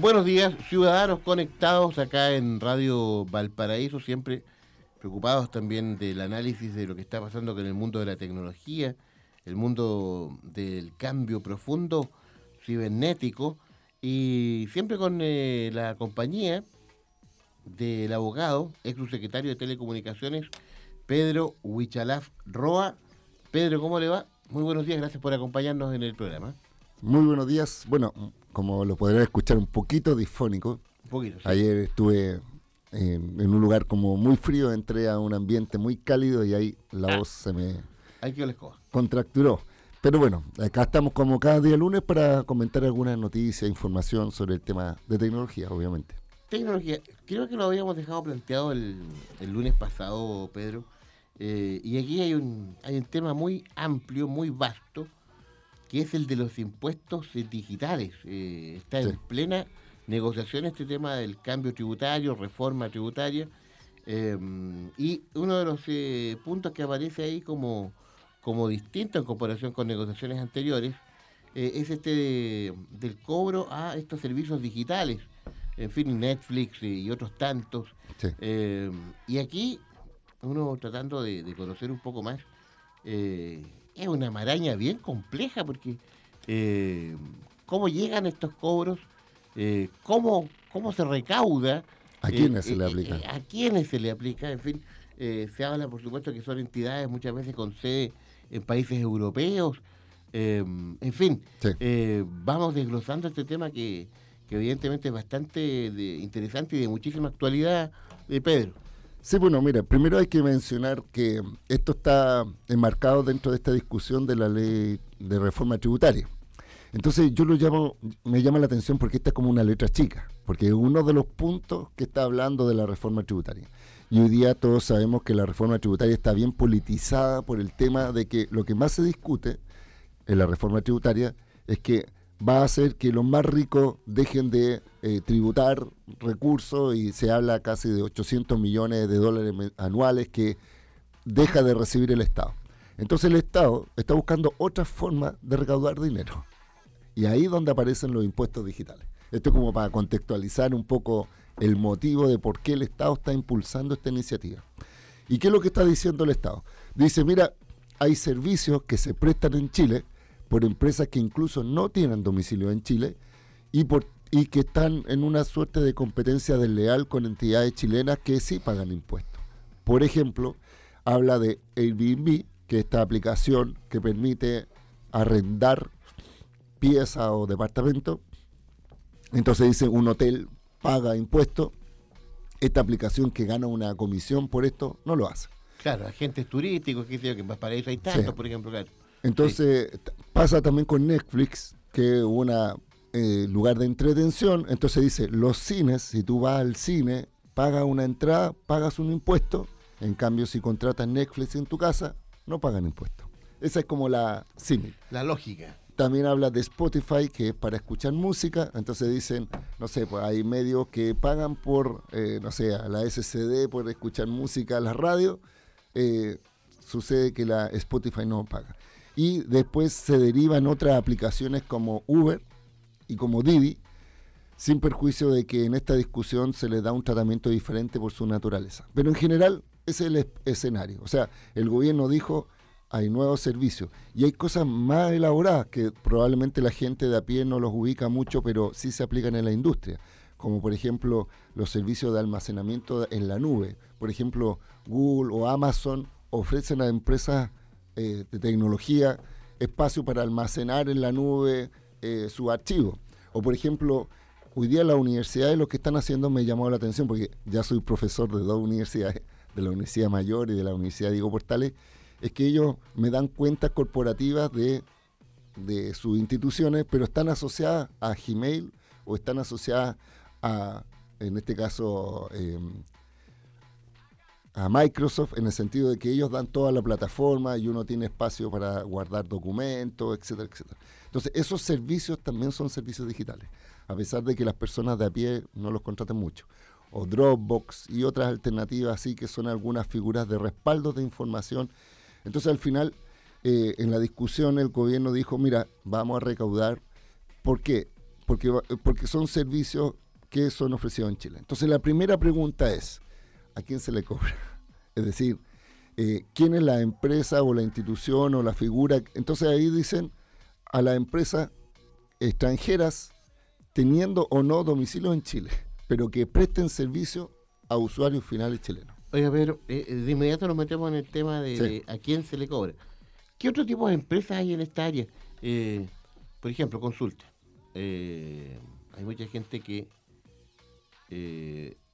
Buenos días, ciudadanos conectados acá en Radio Valparaíso, siempre preocupados también del análisis de lo que está pasando con el mundo de la tecnología, el mundo del cambio profundo cibernético y siempre con eh, la compañía del abogado, ex subsecretario de Telecomunicaciones, Pedro Huichalaf Roa. Pedro, ¿cómo le va? Muy buenos días, gracias por acompañarnos en el programa. Muy buenos días. Bueno, como lo podrán escuchar, un poquito disfónico. Un poquito. Sí. Ayer estuve en, un lugar como muy frío, entré a un ambiente muy cálido y ahí la ah. voz se me Hay que contracturó. Pero bueno, acá estamos como cada día lunes para comentar algunas noticias, información sobre el tema de tecnología, obviamente. Tecnología, creo que lo habíamos dejado planteado el, lunes pasado, Pedro. Eh, y aquí hay un, hay un tema muy amplio, muy vasto, que es el de los impuestos digitales. Eh, está en plena negociación este tema del cambio tributario, reforma tributaria. Em, y uno de los eh, puntos que aparece ahí como, como distinto en comparación con negociaciones anteriores eh, es este del cobro a estos servicios digitales. En fin, Netflix y otros tantos. Em, y aquí, uno tratando de, de conocer un poco más es una maraña bien compleja porque eh, cómo llegan estos cobros, eh, cómo, cómo se recauda. ¿A quiénes se le eh, aplica? ¿A quiénes se le aplica? En fin, se habla por supuesto que son entidades muchas veces con sede en países europeos. en fin, vamos desglosando este tema que, evidentemente es bastante interesante y de muchísima actualidad, de Pedro. Sí, bueno, mira, primero hay que mencionar que esto está enmarcado dentro de esta discusión de la ley de reforma tributaria. Entonces yo lo llamo, me llama la atención porque esta es como una letra chica, porque es uno de los puntos que está hablando de la reforma tributaria. Y hoy día todos sabemos que la reforma tributaria está bien politizada por el tema de que lo que más se discute en la reforma tributaria es que va a hacer que los más ricos dejen de eh, tributar recursos y se habla casi de 800 millones de dólares anuales que deja de recibir el Estado. Entonces el Estado está buscando otra forma de recaudar dinero. Y ahí es donde aparecen los impuestos digitales. Esto es como para contextualizar un poco el motivo de por qué el Estado está impulsando esta iniciativa. ¿Y qué es lo que está diciendo el Estado? Dice, mira, hay servicios que se prestan en Chile por empresas que incluso no tienen domicilio en Chile y, por, y que están en una suerte de competencia desleal con entidades chilenas que sí pagan impuestos. Por ejemplo, habla de Airbnb, que es esta aplicación que permite arrendar piezas o departamentos. Entonces dice, un hotel paga impuestos. Esta aplicación que gana una comisión por esto no lo hace. Claro, agentes turísticos, que que en Valparaíso hay tantos, por ejemplo. Claro. Entonces, pasa también con Netflix, que es un eh, lugar de entretención. Entonces dice, los cines, si tú vas al cine, pagas una entrada, pagas un impuesto. En cambio, si contratas Netflix en tu casa, no pagan impuesto. Esa es como la símil. La lógica. También habla de Spotify, que es para escuchar música. Entonces dicen, no sé, pues hay medios que pagan por, eh, no sé, a la SCD por escuchar música a la radio. Eh, sucede que la Spotify no paga y después se derivan otras aplicaciones como Uber y como Didi, sin perjuicio de que en esta discusión se les da un tratamiento diferente por su naturaleza. Pero en general ese es el escenario. O sea, el gobierno dijo hay nuevos servicios y hay cosas más elaboradas que probablemente la gente de a pie no los ubica mucho, pero sí se aplican en la industria, como por ejemplo los servicios de almacenamiento en la nube. Por ejemplo, Google o Amazon ofrecen a empresas eh, de tecnología, espacio para almacenar en la nube eh, su archivo. O por ejemplo, hoy día las universidades lo que están haciendo me llamó la atención, porque ya soy profesor de dos universidades, de la Universidad Mayor y de la Universidad Diego Portales, es que ellos me dan cuentas corporativas de, de sus instituciones, pero están asociadas a Gmail o están asociadas a, en este caso, eh, a Microsoft en el sentido de que ellos dan toda la plataforma y uno tiene espacio para guardar documentos, etcétera, etcétera. Entonces, esos servicios también son servicios digitales, a pesar de que las personas de a pie no los contraten mucho. O Dropbox y otras alternativas así que son algunas figuras de respaldo de información. Entonces, al final, eh, en la discusión el gobierno dijo, mira, vamos a recaudar. ¿Por qué? porque, porque son servicios que son ofrecidos en Chile. Entonces la primera pregunta es, ¿a quién se le cobra? Es decir, eh, ¿quién es la empresa o la institución o la figura? Entonces ahí dicen a las empresas extranjeras teniendo o no domicilio en Chile, pero que presten servicio a usuarios finales chilenos. Oiga, pero eh, eh, de inmediato nos metemos en el tema de, a quién se le cobra. ¿Qué otro tipo de empresas hay en esta área? por ejemplo, consulta. hay mucha gente que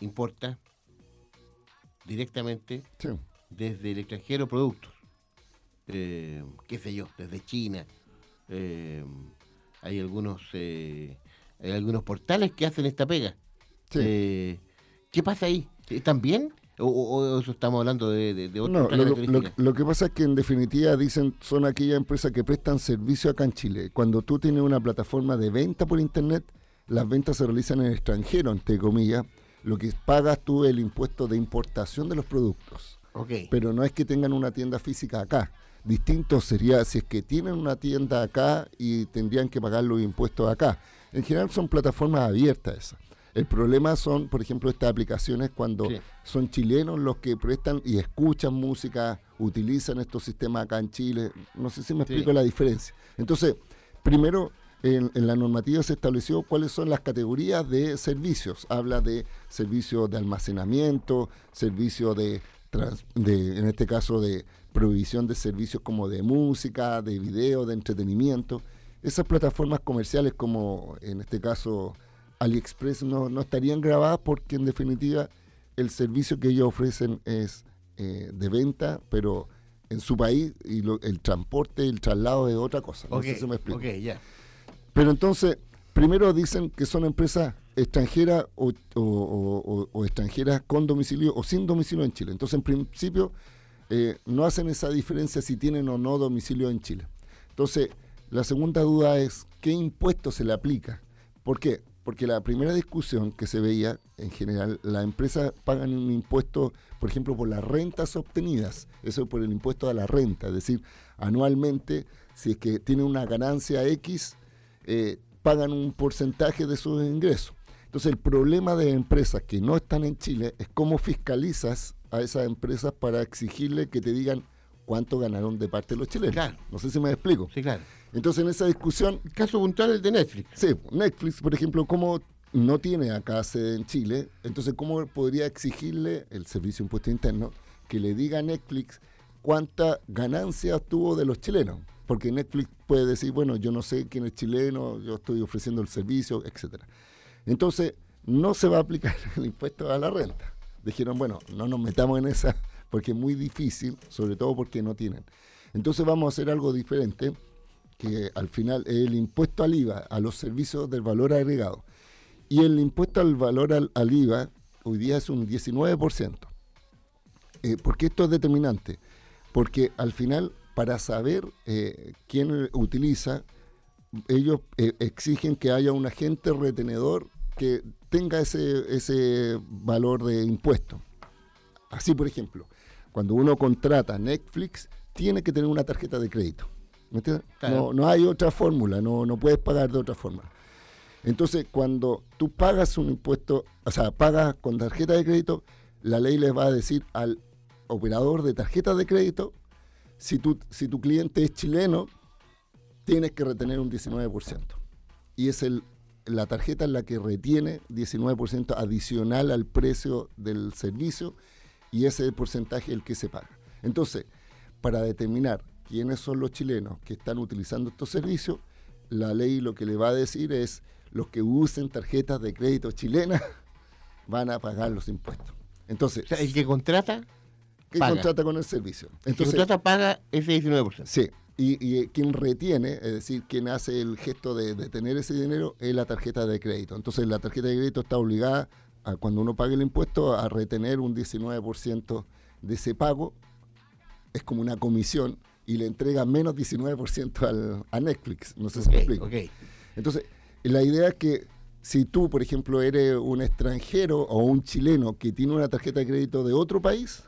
importa directamente desde el extranjero productos. Eh, qué sé yo, desde China. Eh, hay algunos eh, hay algunos portales que hacen esta pega. ¿Qué pasa ahí? ¿Están bien? ¿O, eso estamos hablando de, de, no, lo, que pasa es que en definitiva dicen son aquellas empresas que prestan servicio acá en Chile. Cuando tú tienes una plataforma de venta por internet, las ventas se realizan en el extranjero, entre comillas, lo que pagas tú es el impuesto de importación de los productos. Pero no es que tengan una tienda física acá. Distinto sería si es que tienen una tienda acá y tendrían que pagar los impuestos acá. En general son plataformas abiertas esas. El problema son, por ejemplo, estas aplicaciones cuando son chilenos los que prestan y escuchan música, utilizan estos sistemas acá en Chile. No sé si me explico la diferencia. Entonces, primero en, la normativa se estableció cuáles son las categorías de servicios. Habla de servicios de almacenamiento, servicios de, de, en este caso, de provisión de servicios como de música, de video, de entretenimiento. Esas plataformas comerciales como, en este caso, AliExpress no, no estarían grabadas porque, en definitiva, el servicio que ellos ofrecen es eh, de venta, pero en su país y el transporte y el traslado es otra cosa. No sé si me explico. Okay, ya. Pero entonces, primero dicen que son empresas extranjeras o, extranjeras con domicilio o sin domicilio en Chile. Entonces, en principio, eh, no hacen esa diferencia si tienen o no domicilio en Chile. Entonces, la segunda duda es qué impuesto se le aplica. ¿Por qué? Porque la primera discusión que se veía, en general, las empresas pagan un impuesto, por ejemplo, por las rentas obtenidas, eso es por el impuesto a la renta, es decir, anualmente, si es que tiene una ganancia X, eh, pagan un porcentaje de sus ingresos. Entonces el problema de empresas que no están en Chile es cómo fiscalizas a esas empresas para exigirle que te digan cuánto ganaron de parte de los chilenos. No sé si me explico. Sí, claro. Entonces en esa discusión... El caso puntual el de Netflix. Sí, Netflix, por ejemplo, ¿cómo no tiene acá sede en Chile? Entonces, ¿cómo podría exigirle el Servicio de Impuesto Interno que le diga a Netflix cuánta ganancia tuvo de los chilenos? Porque Netflix puede decir, bueno, yo no sé quién es chileno, yo estoy ofreciendo el servicio, etcétera. Entonces, no se va a aplicar el impuesto a la renta. Dijeron, bueno, no nos metamos en esa porque es muy difícil, sobre todo porque no tienen. Entonces vamos a hacer algo diferente, que al final es el impuesto al IVA, a los servicios del valor agregado. Y el impuesto al valor al, IVA hoy día es un 19%. Eh, ¿Por qué esto es determinante? Porque al final para saber eh, quién utiliza, ellos eh, exigen que haya un agente retenedor que tenga ese, ese valor de impuesto. Así, por ejemplo, cuando uno contrata Netflix, tiene que tener una tarjeta de crédito. No, no, hay otra fórmula, no, no puedes pagar de otra forma. Entonces, cuando tú pagas un impuesto, o sea, pagas con tarjeta de crédito, la ley les va a decir al operador de tarjeta de crédito si tu, si tu cliente es chileno, tienes que retener un 19%. Y es el, la tarjeta en la que retiene 19% adicional al precio del servicio y ese porcentaje es el que se paga. Entonces, para determinar quiénes son los chilenos que están utilizando estos servicios, la ley lo que le va a decir es los que usen tarjetas de crédito chilenas van a pagar los impuestos. Entonces, el que contrata que contrata con el servicio. Entonces, contrata paga ese 19%. Sí, y, y, quien retiene, es decir, quien hace el gesto de, tener ese dinero es la tarjeta de crédito. Entonces la tarjeta de crédito está obligada, a, cuando uno pague el impuesto, a retener un 19% de ese pago. Es como una comisión y le entrega menos 19% al, a Netflix. No sé si me explico. Entonces, la idea es que si tú, por ejemplo, eres un extranjero o un chileno que tiene una tarjeta de crédito de otro país,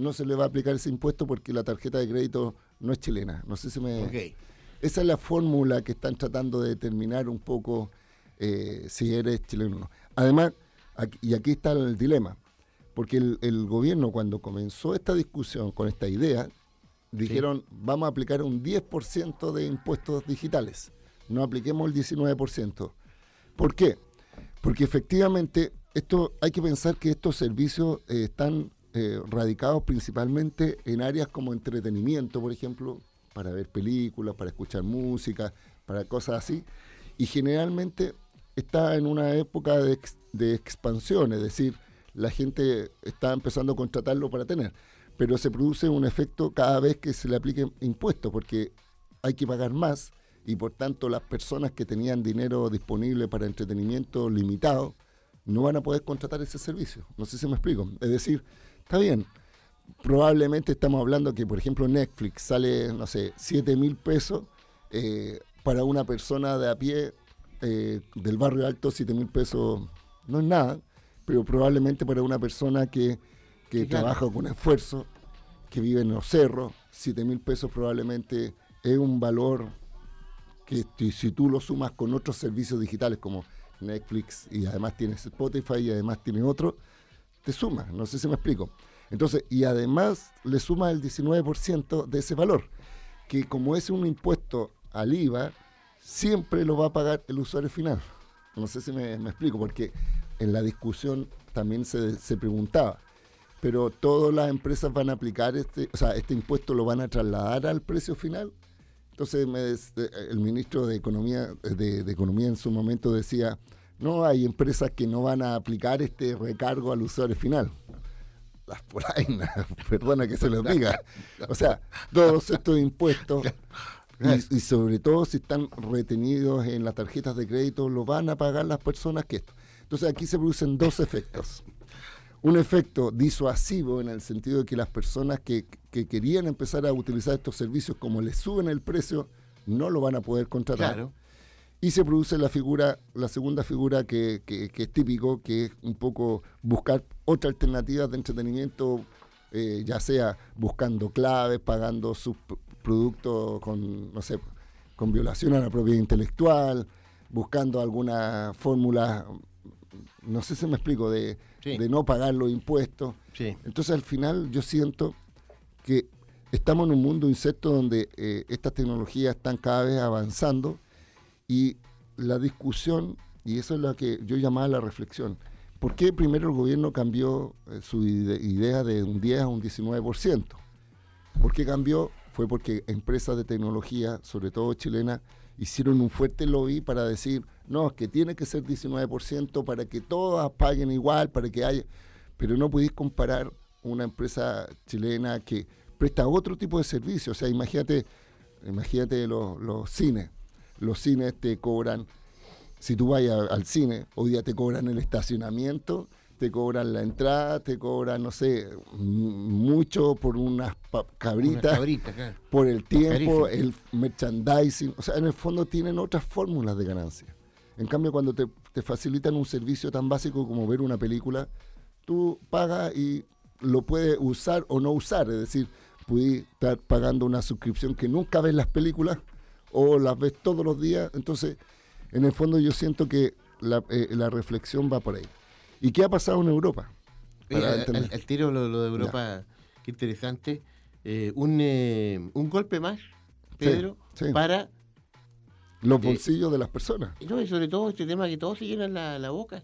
no se le va a aplicar ese impuesto porque la tarjeta de crédito no es chilena. No sé si me... Esa es la fórmula que están tratando de determinar un poco eh, si eres chileno o no. Además, y aquí está el dilema, porque el, gobierno cuando comenzó esta discusión con esta idea, dijeron vamos a aplicar un 10% de impuestos digitales, no apliquemos el 19%. ¿Por qué? Porque efectivamente esto hay que pensar que estos servicios eh, están eh, radicados principalmente en áreas como entretenimiento, por ejemplo, para ver películas, para escuchar música, para cosas así, y generalmente está en una época de, de expansión, es decir, la gente está empezando a contratarlo para tener, pero se produce un efecto cada vez que se le apliquen impuestos, porque hay que pagar más y por tanto las personas que tenían dinero disponible para entretenimiento limitado no van a poder contratar ese servicio. No sé si me explico. Es decir, está bien, probablemente estamos hablando que, por ejemplo, Netflix sale, no sé, 7 mil pesos. Eh, para una persona de a pie eh, del barrio alto, 7 mil pesos no es nada, pero probablemente para una persona que, trabaja con esfuerzo, que vive en los cerros, 7 mil pesos probablemente es un valor que si tú lo sumas con otros servicios digitales como Netflix y además tienes Spotify y además tiene otro, te suma, no sé si me explico. Entonces, y además le suma el 19% de ese valor, que como es un impuesto al IVA, siempre lo va a pagar el usuario final. No sé si me, explico, porque en la discusión también se, se, preguntaba, pero todas las empresas van a aplicar este, o sea, este impuesto lo van a trasladar al precio final. Entonces me, el ministro de Economía, de, Economía en su momento decía, no, hay empresas que no van a aplicar este recargo al usuario final. Las polainas, perdona que se lo diga. O sea, todos estos impuestos y, sobre todo si están retenidos en las tarjetas de crédito, lo van a pagar las personas que esto. Entonces aquí se producen dos efectos. Un efecto disuasivo en el sentido de que las personas que, querían empezar a utilizar estos servicios, como les suben el precio, no lo van a poder contratar. Y se produce la figura, la segunda figura que, es típico, que es un poco buscar otra alternativa de entretenimiento, eh, ya sea buscando claves, pagando sus producto con, no sé, con violación a la propiedad intelectual, buscando alguna fórmula, no sé si me explico, de, no pagar los impuestos. Entonces al final yo siento que estamos en un mundo insecto donde eh, estas tecnologías están cada vez avanzando y la discusión, y eso es lo que yo llamaba la reflexión, ¿por qué primero el gobierno cambió eh, su idea de un 10 a un 19%? ¿Por qué cambió? fue porque empresas de tecnología, sobre todo chilenas, hicieron un fuerte lobby para decir, no, es que tiene que ser 19% para que todas paguen igual, para que haya... Pero no podéis comparar una empresa chilena que presta otro tipo de servicios. O sea, imagínate, imagínate los, los cines. Los cines te cobran, si tú vas al cine, hoy día te cobran el estacionamiento te cobran la entrada, te cobran, no sé, mucho por unas cabritas, por el tiempo, el merchandising. O sea, en el fondo tienen otras fórmulas de ganancia. En cambio, cuando te, facilitan un servicio tan básico como ver una película, tú pagas y lo puedes usar o no usar. Es decir, puedes estar pagando una suscripción que nunca ves las películas o las ves todos los días. Entonces, en el fondo yo siento que la, eh, la reflexión va por ahí. ¿Y qué ha pasado en Europa? el, tiro lo, de Europa, qué interesante. Eh, un, eh, un golpe más, Pedro, para... Los eh, bolsillos de las personas. No, y sobre todo este tema que todos se llenan la, boca.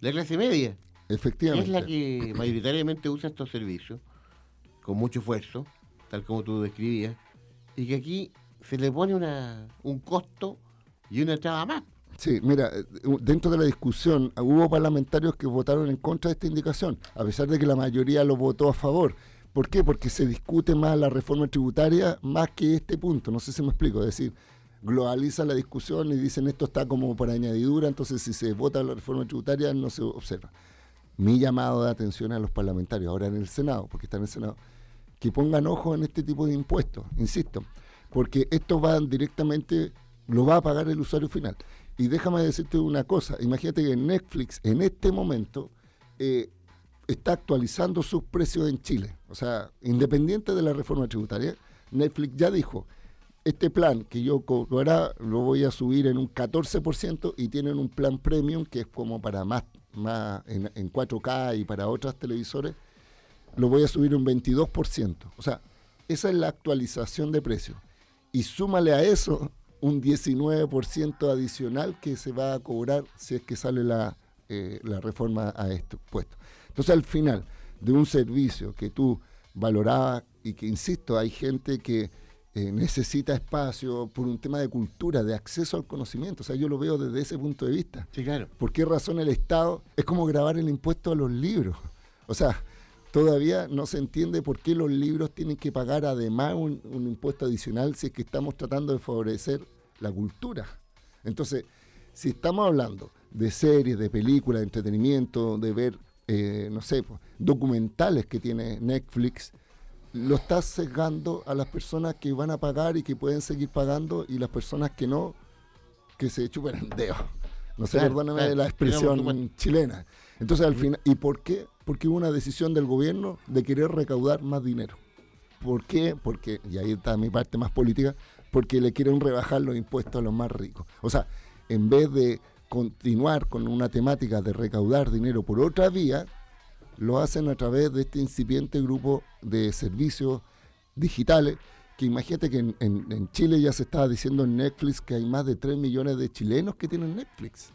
La clase media. Efectivamente. es la que mayoritariamente usa estos servicios, con mucho esfuerzo, tal como tú describías, y que aquí se le pone una, un costo y una traba más. Sí, mira, eh, dentro de la discusión hubo parlamentarios que votaron en contra de esta indicación, a pesar de que la mayoría lo votó a favor. ¿Por qué? Porque se discute más la reforma tributaria más que este punto. No sé si me explico. Es decir, globalizan la discusión y dicen esto está como para añadidura, entonces si se vota la reforma tributaria no se observa. Mi llamado de atención a los parlamentarios, ahora en el Senado, porque está en el Senado, que pongan ojo en este tipo de impuestos, insisto, porque esto va directamente, lo va a pagar el usuario final. Y déjame decirte una cosa, imagínate que Netflix en este momento eh, está actualizando sus precios en Chile. O sea, independiente de la reforma tributaria, Netflix ya dijo, este plan que yo ahora lo voy a subir en un 14% y tienen un plan premium que es como para más, más en, en 4K y para otras televisores, lo voy a subir un 22%. O sea, esa es la actualización de precio. Y súmale a eso un 19% adicional que se va a cobrar si es que sale la, eh, la reforma a este puesto. Entonces, al final de un servicio que tú valorabas y que, insisto, hay gente que eh, necesita espacio por un tema de cultura, de acceso al conocimiento. O sea, yo lo veo desde ese punto de vista. Sí, claro. ¿Por qué razón el Estado es como grabar el impuesto a los libros? O sea, todavía no se entiende por qué los libros tienen que pagar además un, impuesto adicional si es que estamos tratando de favorecer la cultura. Entonces, si estamos hablando de series, de películas, de entretenimiento, de ver, eh, no sé, pues, documentales que tiene Netflix, lo estás sesgando a las personas que van a pagar y que pueden seguir pagando y las personas que no, que se chupen el dedo. No sé, perdóname de la expresión chilena. Entonces, al final, ¿y por qué? Porque hubo una decisión del gobierno de querer recaudar más dinero. ¿Por qué? Porque, y ahí está mi parte más política, porque le quieren rebajar los impuestos a los más ricos. O sea, en vez de continuar con una temática de recaudar dinero por otra vía, lo hacen a través de este incipiente grupo de servicios digitales, que imagínate que en, Chile ya se estaba diciendo en Netflix que hay más de 3 millones de chilenos que tienen Netflix.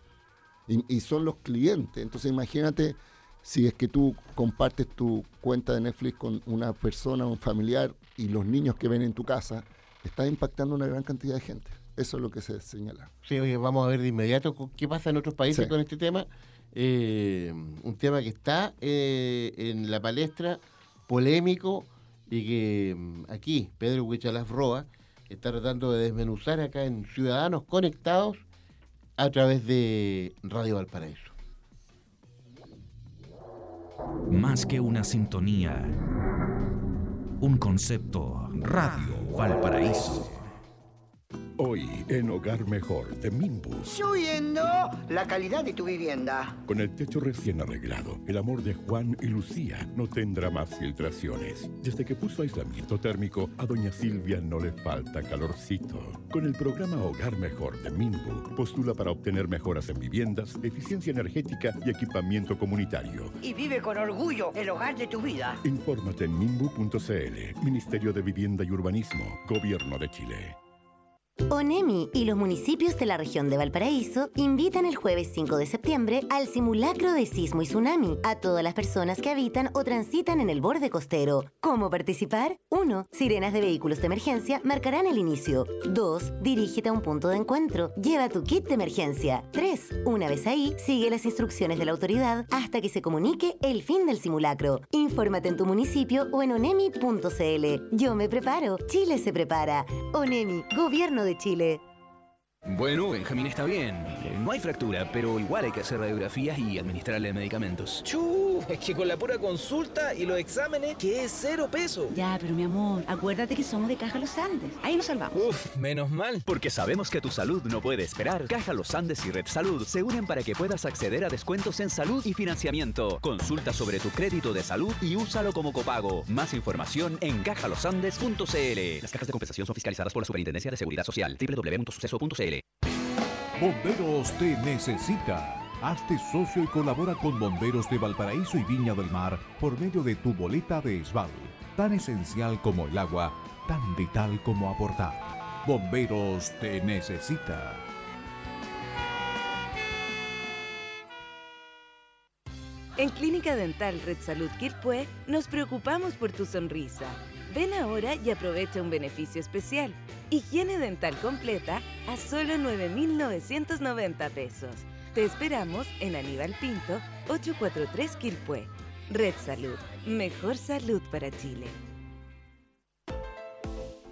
Y, son los clientes. Entonces imagínate si es que tú compartes tu cuenta de Netflix con una persona, un familiar, y los niños que ven en tu casa, estás impactando una gran cantidad de gente. Eso es lo que se señala. Sí, oye, vamos a ver de inmediato qué pasa en otros países con este tema eh, un tema que está eh, en la palestra, polémico, y que mm, aquí Pedro Huichalaf Roa está tratando de desmenuzar acá en Ciudadanos Conectados a través de Radio Valparaíso. Más que una sintonía, un concepto, Radio Valparaíso. Hoy en Hogar Mejor de Mimbu. Subiendo la calidad de tu vivienda. Con el techo recién arreglado, el amor de Juan y Lucía no tendrá más filtraciones. Desde que puso aislamiento térmico, a doña Silvia no le falta calorcito. Con el programa Hogar Mejor de Mimbu, postula para obtener mejoras en viviendas, eficiencia energética y equipamiento comunitario. Y vive con orgullo el hogar de tu vida. Infórmate en mimbu.cl, Ministerio de Vivienda y Urbanismo, Gobierno de Chile. ONEMI y los municipios de la región de Valparaíso invitan el jueves 5 de septiembre al simulacro de sismo y tsunami a todas las personas que habitan o transitan en el borde costero. ¿Cómo participar? 1. Sirenas de vehículos de emergencia marcarán el inicio. 2. Dirígete a un punto de encuentro. Lleva tu kit de emergencia. 3. Una vez ahí, sigue las instrucciones de la autoridad hasta que se comunique el fin del simulacro. Infórmate en tu municipio o en onemi.cl. Yo me preparo. Chile se prepara. ONEMI, Gobierno de Chile. Bueno, Benjamín está bien. Eh, no hay fractura, pero igual hay que hacer radiografías y administrarle medicamentos. ¡Chu! Es que con la pura consulta y los exámenes, que es cero peso. Ya, pero mi amor, acuérdate que somos de Caja Los Andes. Ahí nos salvamos. Uf, menos mal. Porque sabemos que tu salud no puede esperar. Caja Los Andes y Red Salud se unen para que puedas acceder a descuentos en salud y financiamiento. Consulta sobre tu crédito de salud y úsalo como copago. Más información en cajalosandes.cl. Las cajas de compensación son fiscalizadas por la Superintendencia de Seguridad Social. www.suceso.cl Bomberos te necesita. Hazte socio y colabora con Bomberos de Valparaíso y Viña del Mar por medio de tu boleta de ESBAL. Tan esencial como el agua, tan vital como aportar. Bomberos te necesita. En Clínica Dental Red Salud Quilpué nos preocupamos por tu sonrisa. Ven ahora y aprovecha un beneficio especial. Higiene dental completa a solo 9,990 pesos. Te esperamos en Aníbal Pinto, 843 Quilpué. Red Salud, mejor salud para Chile.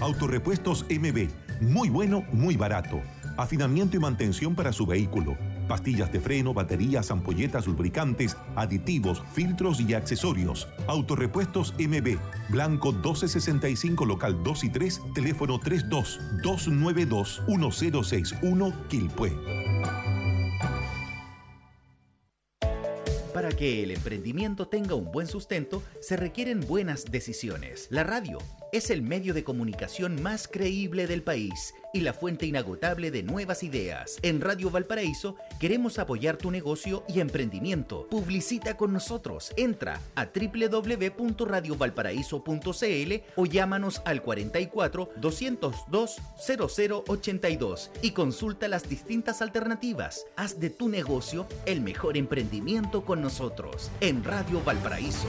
Autorepuestos MB Muy bueno, muy barato. Afinamiento y mantención para su vehículo. Pastillas de freno, baterías, ampolletas, lubricantes, aditivos, filtros y accesorios. Autorepuestos MB. Blanco 1265, local 2 y 3, teléfono 32 292 1061 Quilpué. Para que el emprendimiento tenga un buen sustento, se requieren buenas decisiones. La radio es el medio de comunicación más creíble del país y la fuente inagotable de nuevas ideas. En Radio Valparaíso queremos apoyar tu negocio y emprendimiento. Publicita con nosotros. Entra a www.radiovalparaíso.cl o llámanos al 44 202 0082 y consulta las distintas alternativas. Haz de tu negocio el mejor emprendimiento con nosotros en Radio Valparaíso.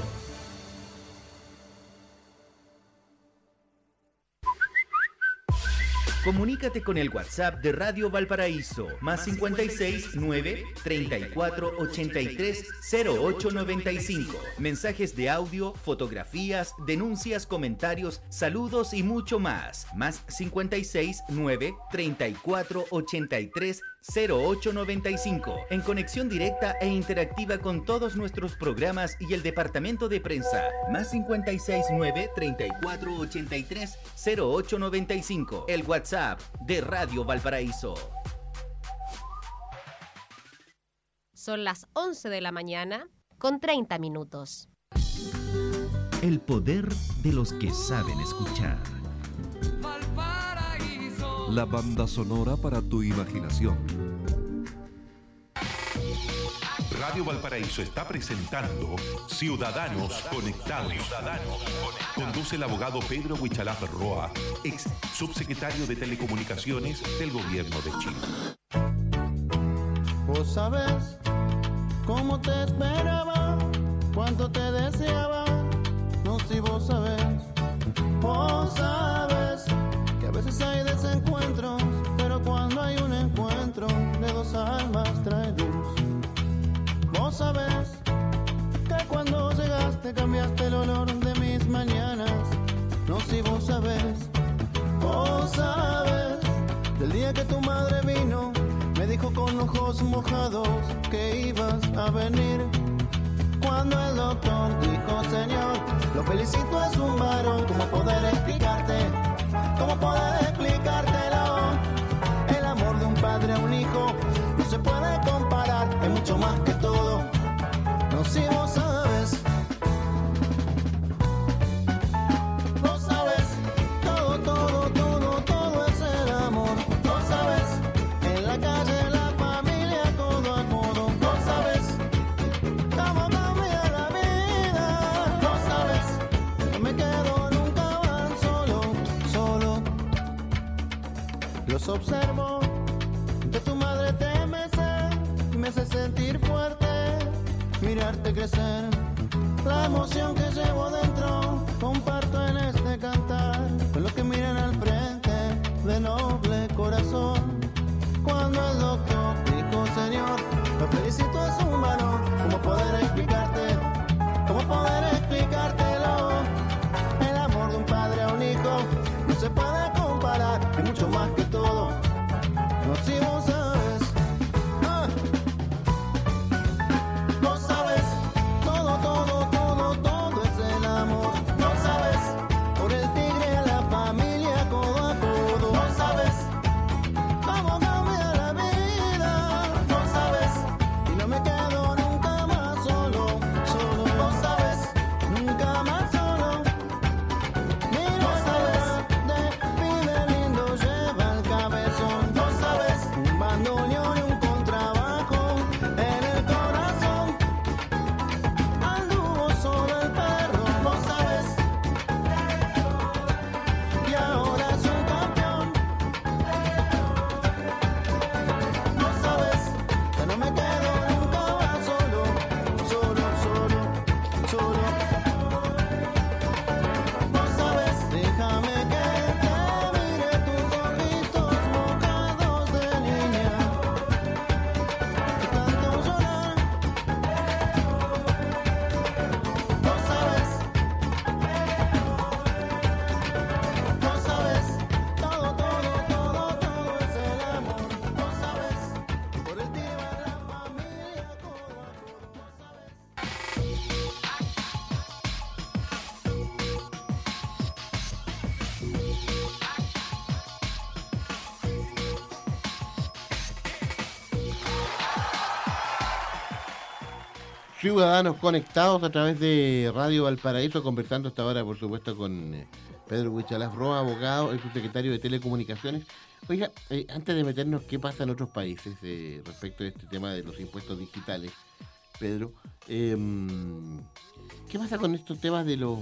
Comunícate con el WhatsApp de Radio Valparaíso, más 56 9 34 83 08 95. Mensajes de audio, fotografías, denuncias, comentarios, saludos y mucho más. Más 56 9 34 83 0895. En conexión directa e interactiva con todos nuestros programas y el departamento de prensa. Más 569 3483 0895. El WhatsApp de Radio Valparaíso. Son las 11 de la mañana con 30 minutos. El poder de los que saben escuchar. La banda sonora para tu imaginación. Radio Valparaíso está presentando Ciudadanos Conectados. Conduce el abogado Pedro Huichalaf Roa, ex subsecretario de Telecomunicaciones del Gobierno de Chile. Vos sabes cómo te esperaba, cuánto te deseaba, no si vos sabes, vos sabes que a veces hay desencuentros, pero cuando hay un encuentro de dos almas trae luz. Vos sabes que cuando llegaste cambiaste el olor de mis mañanas, no si vos sabes, vos sabes del día que tu madre vino, me dijo con ojos mojados que ibas a venir. Cuando el doctor dijo, Señor, lo felicito es un varón, ¿cómo poder explicarte? ¿Cómo poder explicártelo? El amor de un padre a un hijo no se puede comparar, es mucho más que todo. No si vos observo, de tu madre te mece, y me hace sentir fuerte, mirarte crecer. La emoción que llevo dentro, comparto en este cantar, con los que miran al frente, de noble corazón. Cuando el doctor dijo, Señor, lo felicito ciudadanos conectados a través de Radio Valparaíso, conversando hasta ahora, por supuesto, con eh, Pedro Huichalaf Roa, abogado, el subsecretario de Telecomunicaciones. Oiga, eh, antes de meternos qué pasa en otros países eh, respecto de este tema de los impuestos digitales, Pedro, em, ¿qué pasa con estos temas de los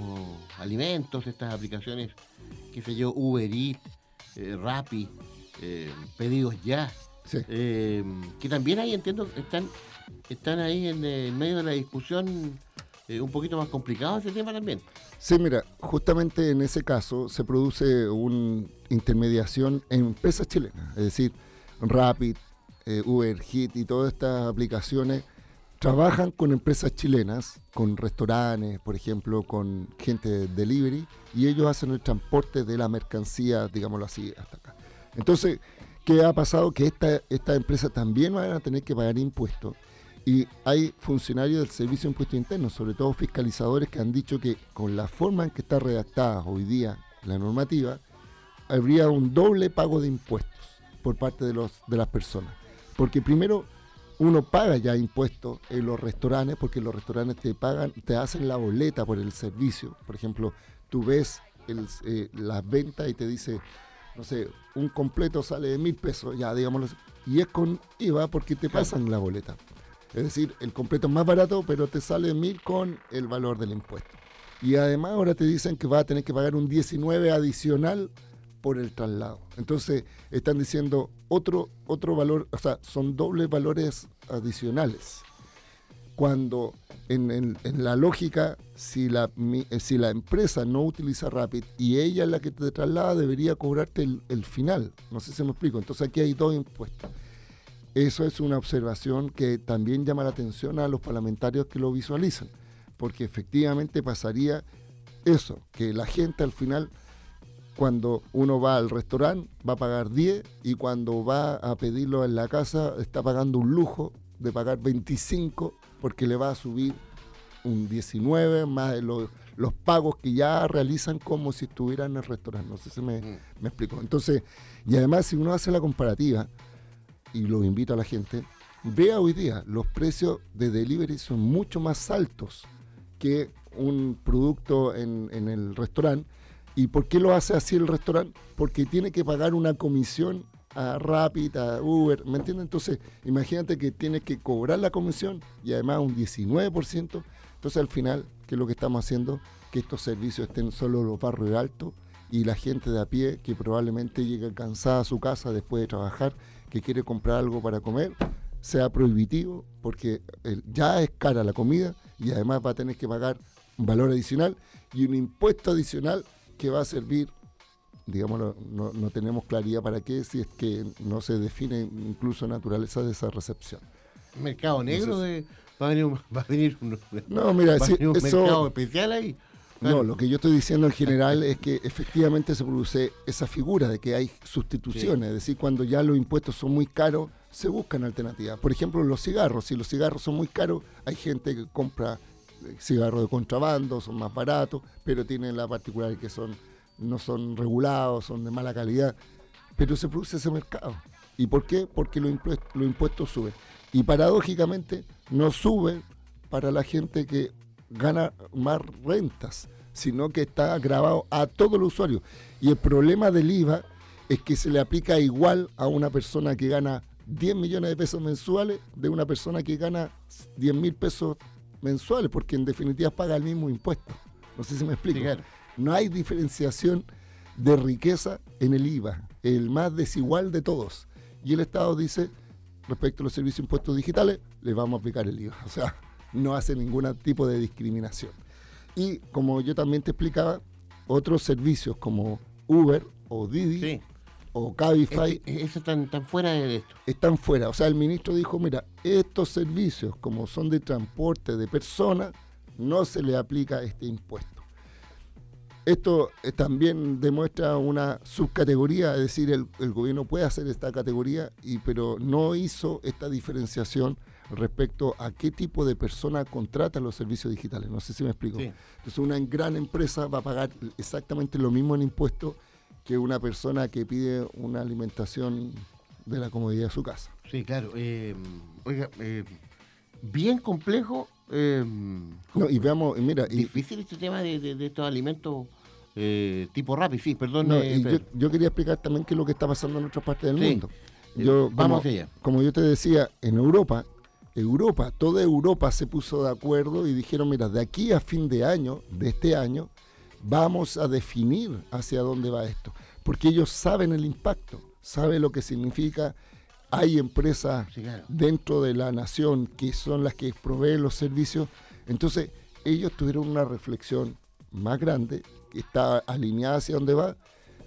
alimentos, estas aplicaciones, qué sé yo, Uber Eats, Rappi, pedidos ya? Eh, que también ahí entiendo están, están ahí en, el medio de la discusión eh, un poquito más complicado ese tema también. Sí, mira, justamente en ese caso se produce una intermediación en empresas chilenas, es decir, Rapid, eh, Uber, Hit y todas estas aplicaciones trabajan con empresas chilenas, con restaurantes, por ejemplo, con gente de delivery, y ellos hacen el transporte de la mercancía, digámoslo así, hasta acá. Entonces, ¿qué ha pasado? Que esta, esta empresa también van a tener que pagar impuestos. Y hay funcionarios del Servicio de Impuestos Internos, sobre todo fiscalizadores, que han dicho que con la forma en que está redactada hoy día la normativa, habría un doble pago de impuestos por parte de, los, de las personas. Porque primero uno paga ya impuestos en los restaurantes, porque los restaurantes te pagan, te hacen la boleta por el servicio. Por ejemplo, tú ves el, eh, las ventas y te dice, no sé, un completo sale de mil pesos, ya digámoslo, y es con IVA porque te pasan la boleta. Es decir, el completo es más barato, pero te sale mil con el valor del impuesto. Y además ahora te dicen que vas a tener que pagar un 19 adicional por el traslado. Entonces están diciendo otro, otro valor, o sea, son dobles valores adicionales. Cuando en, la lógica, si la, mi- eh, si la empresa no utiliza Rapid y ella es la que te traslada, debería cobrarte el final. No sé si me explico. Entonces aquí hay dos impuestos. Eso es una observación que también llama la atención a los parlamentarios que lo visualizan, porque efectivamente pasaría eso, que la gente al final, cuando uno va al restaurante, va a pagar 10 y cuando va a pedirlo en la casa, está pagando un lujo de pagar 25 porque le va a subir un 19 más los, los pagos que ya realizan como si estuvieran en el restaurante. No sé si me, me explico. Entonces, y además si uno hace la comparativa, y lo invito a la gente, vea hoy día, los precios de delivery son mucho más altos que un producto en, en el restaurante. ¿Y por qué lo hace así el restaurante? Porque tiene que pagar una comisión a Rapid, a Uber, ¿me entiendes? Entonces, imagínate que tiene que cobrar la comisión y además un 19%. Entonces, al final, ¿qué es lo que estamos haciendo? Que estos servicios estén solo en los barrios altos y la gente de a pie que probablemente llega cansada a su casa después de trabajar, que quiere comprar algo para comer, sea prohibitivo porque eh, ya es cara la comida y además va a tener que pagar un valor adicional y un impuesto adicional que va a servir, digamos, no, no tenemos claridad para qué si es que no se define incluso naturaleza de esa recepción. Mercado negro de, va a venir, un- va a venir un, No, mira, va a sí, venir un eso- mercado especial ahí. No, lo que yo estoy diciendo en general es que efectivamente se produce esa figura de que hay sustituciones, es decir, cuando ya los impuestos son muy caros, se buscan alternativas. Por ejemplo, los cigarros, si los cigarros son muy caros, hay gente que compra eh, cigarros de contrabando, son más baratos, pero tienen la particularidad que son no son regulados, son de mala calidad, pero se produce ese mercado. ¿Y por qué? Porque los impuestos, los impuestos suben. Y paradójicamente no suben para la gente que gana más rentas, sino que está grabado a todos los usuarios. Y el problema del IVA es que se le aplica igual a una persona que gana 10 millones de pesos mensuales de una persona que gana 10 mil pesos mensuales, porque en definitiva paga el mismo impuesto. No sé si me explico. No hay diferenciación de riqueza en el IVA, el más desigual de todos. Y el Estado dice, respecto a los servicios de impuestos digitales, le vamos a aplicar el IVA. O sea, no hace ningún tipo de discriminación. Y como yo también te explicaba, otros servicios como Uber o Didi o Cabify eso están, fuera de esto. Están fuera. O sea, el ministro dijo, mira, estos servicios como son de transporte de personas, no se le aplica este impuesto. Esto eh, también demuestra una subcategoría, es decir, el, el gobierno puede hacer esta categoría, y, pero no hizo esta diferenciación respecto a qué tipo de persona contrata los servicios digitales. No sé si me explico. Sí. Entonces, una gran empresa va a pagar exactamente lo mismo en impuestos que una persona que pide una alimentación de la comodidad de su casa. Sí, claro. eh, oiga, eh, bien complejo Eh, No, y veamos, mira, y, difícil este tema de, de- de estos alimentos eh, tipo rápido, sí, perdón. no, eh, yo, quería explicar también qué es lo que está pasando en otras partes del Sí. mundo. Eh, Yo, vamos como, allá. como yo te decía, en Europa, Europa, toda Europa se puso de acuerdo y dijeron, mira, de aquí a fin de año, de este año, vamos a definir hacia dónde va esto. Porque ellos saben el impacto, saben lo que significa. Hay empresas Sí, claro. dentro de la nación que son las que proveen los servicios. Entonces, ellos tuvieron una reflexión más grande, está alineada hacia dónde va,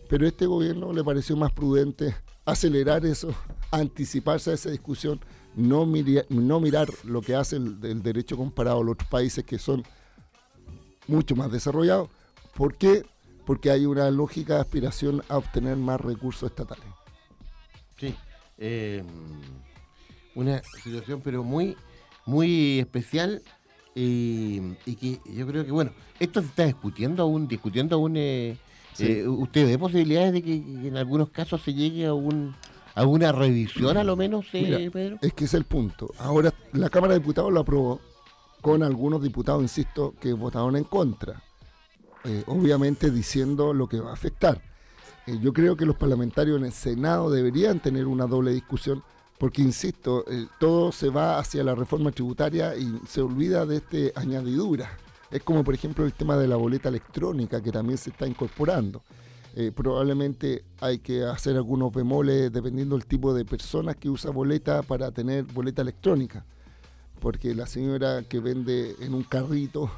pero a este gobierno le pareció más prudente acelerar eso, anticiparse a esa discusión, no, miri- no mirar lo que hace el, derecho comparado a los otros países que son mucho más desarrollados. ¿Por qué? Porque hay una lógica aspiración a obtener más recursos estatales. Sí. eh, una situación, pero muy, muy especial y, y que yo creo que, bueno, esto se está discutiendo aún, discutiendo aún. Eh, Sí. eh, ¿Usted ve posibilidades de que, en algunos casos se llegue a, un, a una revisión, a lo menos, eh, Mira, Pedro? Es que es el punto. Ahora la Cámara de Diputados lo aprobó con algunos diputados, insisto, que votaron en contra. Eh, obviamente diciendo lo que va a afectar. Eh, yo creo que los parlamentarios en el Senado deberían tener una doble discusión porque, insisto, eh, todo se va hacia la reforma tributaria y se olvida de este añadidura. Es como, por ejemplo, el tema de la boleta electrónica que también se está incorporando. Eh, probablemente hay que hacer algunos bemoles dependiendo del tipo de personas que usa boleta para tener boleta electrónica. Porque la señora que vende en un carrito,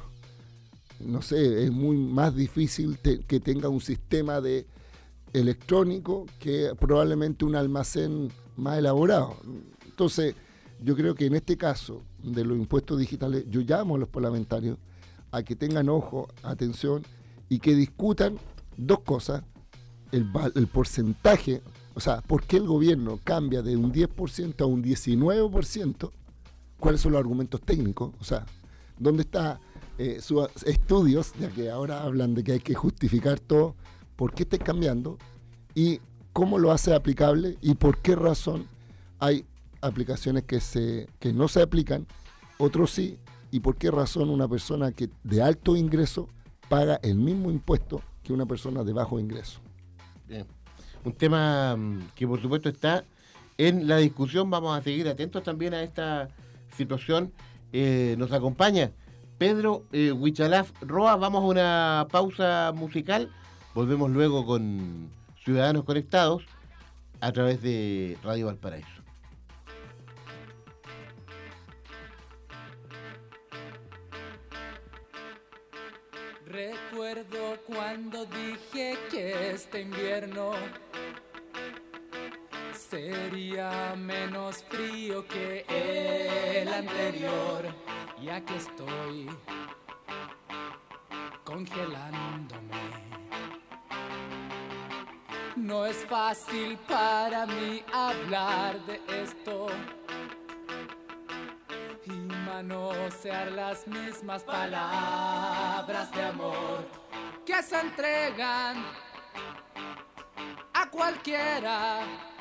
no sé, es muy más difícil que tenga un sistema de electrónico que probablemente un almacén más elaborado. Entonces, yo creo que en este caso de los impuestos digitales, yo llamo a los parlamentarios a que tengan ojo, atención y que discutan dos cosas, el, porcentaje, o sea, por qué el gobierno cambia de un 10% a un 19%, cuáles son los argumentos técnicos, o sea, dónde están sus estudios, ya que ahora hablan de que hay que justificar todo, por qué está cambiando y cómo lo hace aplicable y por qué razón hay aplicaciones que, se, que no se aplican, otros sí, y por qué razón una persona que de alto ingreso paga el mismo impuesto que una persona de bajo ingreso. Un tema mm, que por supuesto está en la discusión. Vamos a seguir atentos también a esta situación. Eh, nos acompaña Pedro eh, Huichalaf Roa. Vamos a una pausa musical. Volvemos luego con Ciudadanos Conectados a través de Radio Valparaíso. Recuerdo cuando dije que este invierno sería menos frío que el anterior, y aquí estoy congelándome. No es fácil para mí hablar de esto y manosear las mismas palabras de amor que se entregan a cualquiera.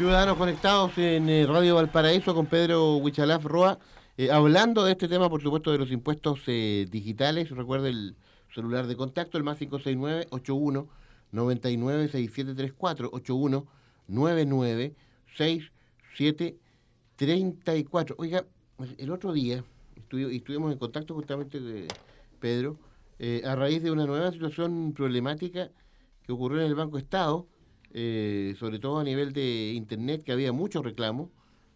Ciudadanos conectados en eh, Radio Valparaíso con Pedro Huichalaf Roa, eh, hablando de este tema, por supuesto, de los impuestos eh, digitales. Recuerde el celular de contacto, el más 569 81 99 6734 81 99 6734. Oiga, el otro día estuvi- estuvimos en contacto justamente de Pedro, a raíz de una nueva situación problemática que ocurrió en el Banco Estado, eh, sobre todo a nivel de Internet, que había muchos reclamos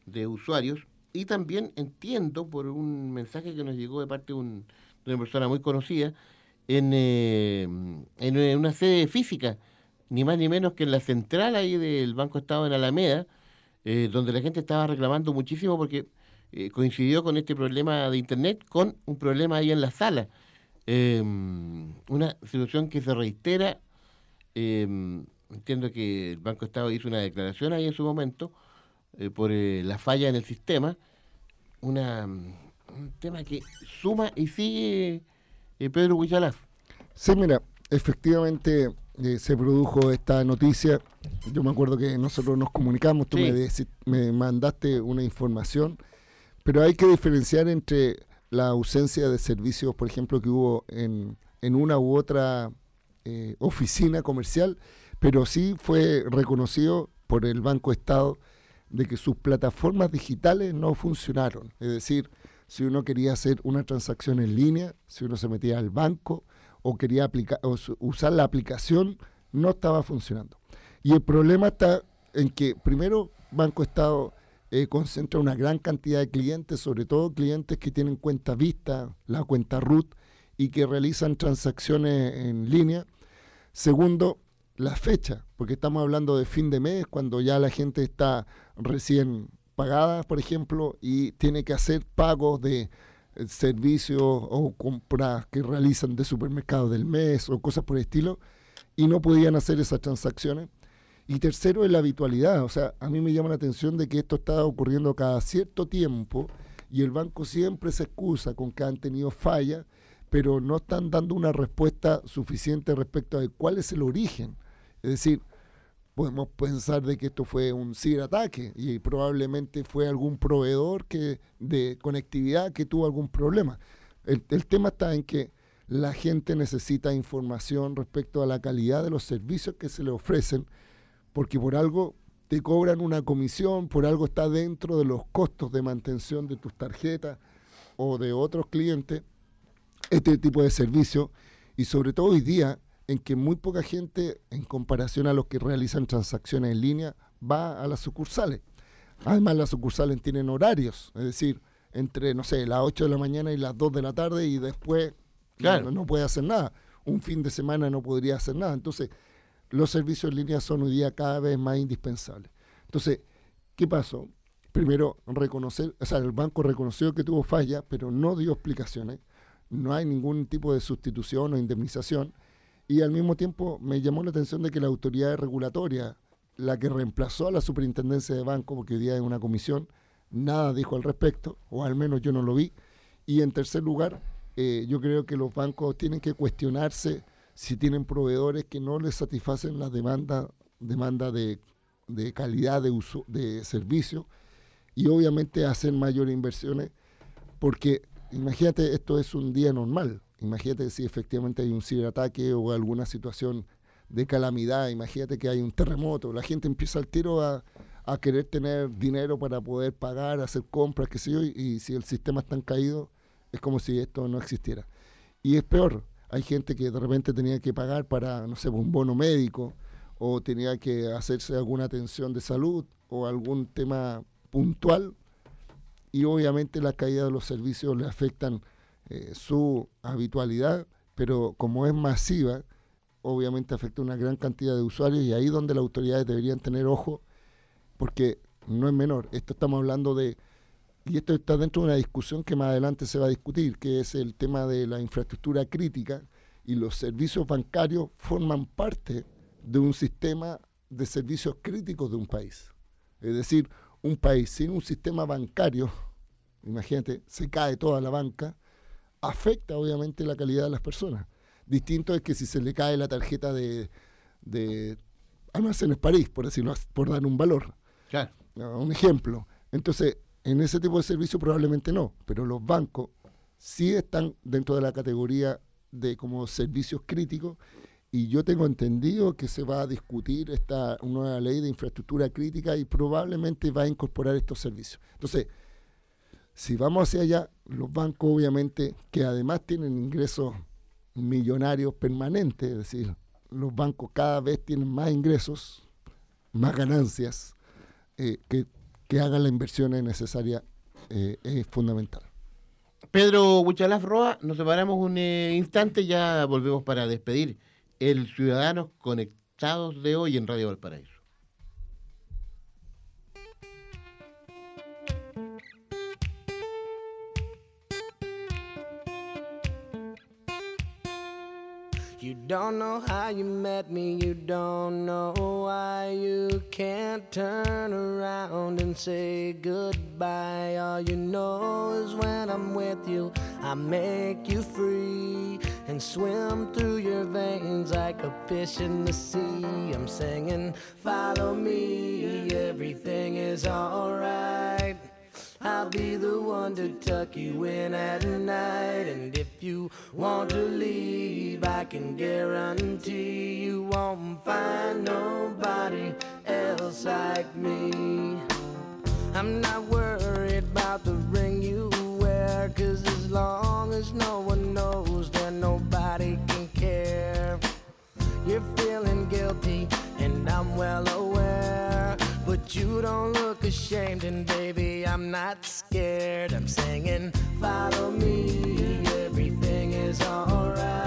de usuarios. Y también entiendo por un mensaje que nos llegó de parte de, un- de una persona muy conocida, en, eh, en eh, una sede física, ni más ni menos que en la central ahí del Banco Estado en Alameda, eh, donde la gente estaba reclamando muchísimo porque coincidió con este problema de Internet con un problema ahí en la sala. Una situación que se reitera. Entiendo que el Banco Estado hizo una declaración ahí en su momento eh, por eh, la falla en el sistema. Una, un tema que suma y sigue eh, Pedro Huichalaf. Sí, mira, efectivamente se produjo esta noticia. Yo me acuerdo que nosotros nos comunicamos, tú Sí. me, me mandaste una información, pero hay que diferenciar entre la ausencia de servicios, por ejemplo, que hubo en, en una u otra eh, oficina comercial, pero sí fue reconocido por el Banco Estado de que sus plataformas digitales no funcionaron. Es decir, si uno quería hacer una transacción en línea, si uno se metía al banco o quería o usar la aplicación, no estaba funcionando. Y el problema está en que, primero, Banco Estado eh, concentra una gran cantidad de clientes, sobre todo clientes que tienen cuenta vista, la cuenta RUT, y que realizan transacciones en línea. Segundo, la fecha, porque estamos hablando de fin de mes, cuando ya la gente está recién pagada, por ejemplo, y tiene que hacer pagos de eh, servicios o compras que realizan de supermercados del mes o cosas por el estilo, y no podían hacer esas transacciones. Y tercero es la habitualidad, o sea, a mí me llama la atención de que esto está ocurriendo cada cierto tiempo y el banco siempre se excusa con que han tenido fallas, pero no están dando una respuesta suficiente respecto a cuál es el origen. Es decir, podemos pensar de que esto fue un ciberataque y probablemente fue algún proveedor que de conectividad que tuvo algún problema. El, tema está en que la gente necesita información respecto a la calidad de los servicios que se le ofrecen, porque por algo te cobran una comisión, por algo está dentro de los costos de mantención de tus tarjetas o de otros clientes, este tipo de servicio, y sobre todo hoy día, en que muy poca gente, en comparación a los que realizan transacciones en línea, va a las sucursales. Además, las sucursales tienen horarios, es decir, entre, no sé, las 8 de la mañana y las 2 de la tarde y después Claro. no, no puede hacer nada. Un fin de semana no podría hacer nada. Entonces, los servicios en línea son hoy día cada vez más indispensables. Entonces, ¿qué pasó? Primero, reconocer, o sea, el banco reconoció que tuvo falla, pero no dio explicaciones. No hay ningún tipo de sustitución o indemnización. Y al mismo tiempo me llamó la atención de que la autoridad regulatoria, la que reemplazó a la superintendencia de banco, porque hoy día es una comisión, nada dijo al respecto, o al menos yo no lo vi. Y en tercer lugar, eh, yo creo que los bancos tienen que cuestionarse si tienen proveedores que no les satisfacen la demanda, demanda de, de calidad de, uso, de servicio y obviamente hacer mayores inversiones porque imagínate, esto es un día normal, imagínate si efectivamente hay un ciberataque o alguna situación de calamidad, imagínate que hay un terremoto, la gente empieza al tiro a, querer tener dinero para poder pagar, hacer compras, qué sé yo, y, y si el sistema está caído, es como si esto no existiera. Y es peor, hay gente que de repente tenía que pagar para, no sé, un bono médico, o tenía que hacerse alguna atención de salud, o algún tema puntual, y obviamente la caída de los servicios le afectan eh, su habitualidad, pero como es masiva, obviamente afecta a una gran cantidad de usuarios y ahí donde las autoridades deberían tener ojo, porque no es menor. Esto estamos hablando de, y esto está dentro de una discusión que más adelante se va a discutir, que es el tema de la infraestructura crítica y los servicios bancarios forman parte de un sistema de servicios críticos de un país. Es decir, un país sin un sistema bancario, imagínate, se cae toda la banca, afecta obviamente la calidad de las personas. Distinto es que si se le cae la tarjeta de, de Almacenes París, por decirlo, por dar un valor. Claro. ¿no? Un ejemplo. Entonces, en ese tipo de servicio probablemente no, pero los bancos sí están dentro de la categoría de como servicios críticos y yo tengo entendido que se va a discutir esta nueva ley de infraestructura crítica y probablemente va a incorporar estos servicios. Entonces, si vamos hacia allá, los bancos obviamente que además tienen ingresos millonarios permanentes, es decir, los bancos cada vez tienen más ingresos, más ganancias, eh, que, que hagan las inversiones necesarias eh, es fundamental. Pedro Huchalaf Roa, nos separamos un eh, instante, ya volvemos para despedir el Ciudadanos Conectados de hoy en Radio Valparaíso. You don't know how you met me, you don't know why you can't turn around and say goodbye. All you know is when I'm with you, I make you free and swim through your veins like a fish in the sea. I'm singing, follow me, everything is alright. I'll be the one to tuck you in at night. And if you want to leave, I can guarantee you won't find nobody else like me. I'm not worried about the ring you wear, cause as long as no one knows, then nobody can care. You're feeling guilty, and I'm well aware. You don't look ashamed, and baby, I'm not scared. I'm singing, follow me, everything is alright.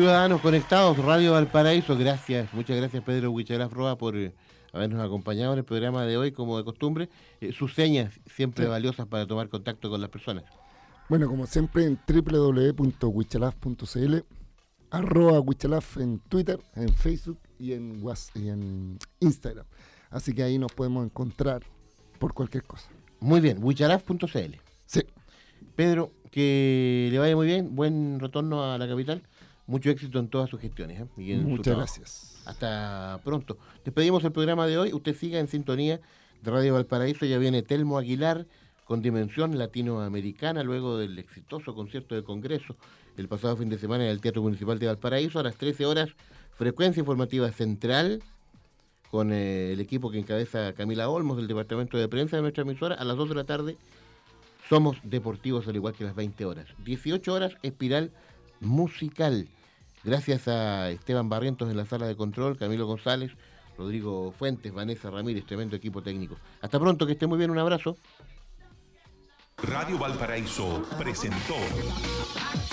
Ciudadanos Conectados, Radio Valparaíso, gracias, muchas gracias Pedro Huichalaf Roa por eh, habernos acompañado en el programa de hoy, como de costumbre. Eh, sus señas siempre Sí. valiosas para tomar contacto con las personas. Bueno, como siempre en www.wichalaf.cl, arroba Wichalaf en Twitter, en Facebook y en, Whats- y en Instagram. Así que ahí nos podemos encontrar por cualquier cosa. Muy bien, huichalaf.cl. Sí. Pedro, que le vaya muy bien, buen retorno a la capital. Mucho éxito en todas sus gestiones. ¿eh? y en Muchas gracias. Hasta pronto. Despedimos el programa de hoy. Usted siga en sintonía de Radio Valparaíso. Ya viene Telmo Aguilar con dimensión latinoamericana luego del exitoso concierto de Congreso el pasado fin de semana en el Teatro Municipal de Valparaíso. A las 13 horas, frecuencia informativa central con eh, el equipo que encabeza Camila Olmos del Departamento de Prensa de nuestra emisora. A las 2 de la tarde, somos deportivos al igual que las 20 horas. 18 horas, espiral musical. Gracias a Esteban Barrientos en la sala de control, Camilo González, Rodrigo Fuentes, Vanessa Ramírez, tremendo equipo técnico. Hasta pronto, que esté muy bien, un abrazo. Radio Valparaíso presentó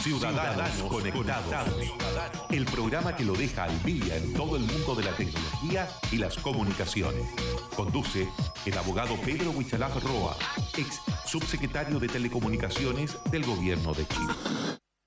Ciudadanos Conectados, el programa que lo deja al día en todo el mundo de la tecnología y las comunicaciones. Conduce el abogado Pedro Huichalaf Roa, ex subsecretario de Telecomunicaciones del Gobierno de Chile.